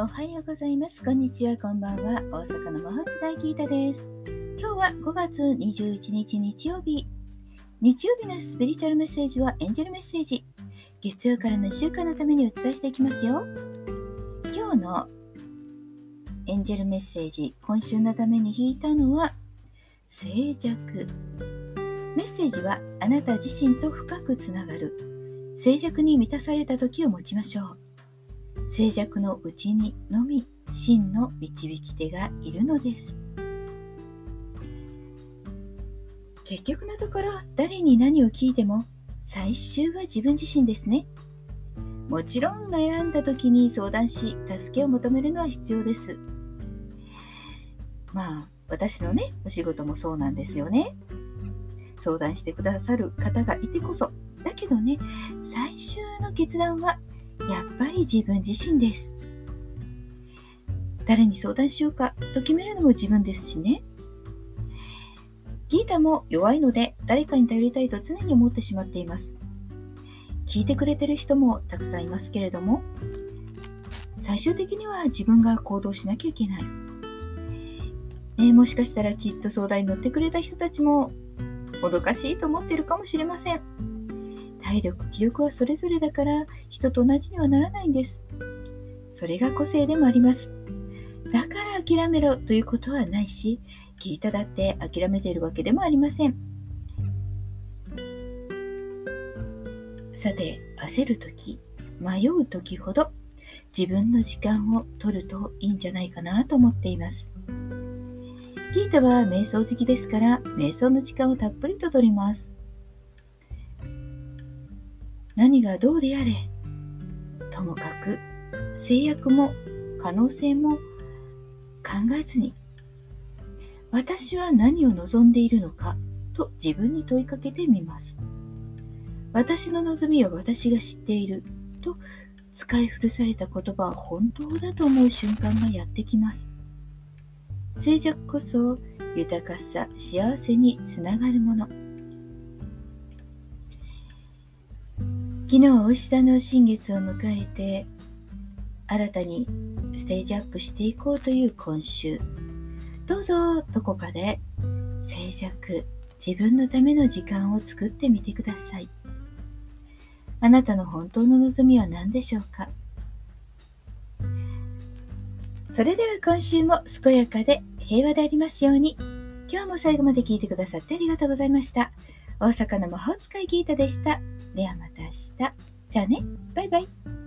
おはようございます。こんにちは、こんばんは。大阪の魔法使いギータです。今日は5月21日日曜日。日曜日のスピリチュアルメッセージはエンジェルメッセージ。月曜からの1週間のためにお伝えしていきますよ。今日のエンジェルメッセージ、今週のために引いたのは静寂。メッセージはあなた自身と深くつながる。静寂に満たされた時を持ちましょう。静寂のうちにのみ真の導き手がいるのです。結局のところ誰に何を聞いても最終は自分自身ですね。もちろん悩んだ時に相談し助けを求めるのは必要です。まあ私のねお仕事もそうなんですよね。相談してくださる方がいてこそ。だけどね最終の決断はやっぱり自分自身です。誰に相談しようかと決めるのも自分ですしね。ギータも弱いので誰かに頼りたいと常に思ってしまっています。聞いてくれてる人もたくさんいますけれども、最終的には自分が行動しなきゃいけない。ね、もしかしたらきっと相談に乗ってくれた人たちももどかしいと思ってるかもしれません。体力、気力はそれぞれだから人と同じにはならないんです。それが個性でもあります。だから諦めろということはないし、聞いただって諦めているわけでもありません。さて、焦るとき、迷うときほど自分の時間を取るといいんじゃないかなと思っています。ギータは瞑想好きですから、瞑想の時間をたっぷりと取ります。何がどうであれ。ともかく制約も可能性も考えずに私は何を望んでいるのかと自分に問いかけてみます。私の望みは私が知っていると使い古された言葉は本当だと思う瞬間がやってきます。静寂こそ豊かさ幸せにつながるもの。昨日、お牛座の新月を迎えて、新たにステージアップしていこうという今週。どうぞ、どこかで静寂、自分のための時間を作ってみてください。あなたの本当の望みは何でしょうか？それでは今週も健やかで平和でありますように。今日も最後まで聞いてくださってありがとうございました。大阪の魔法使いギータでした。ではまた明日。じゃあね。バイバイ。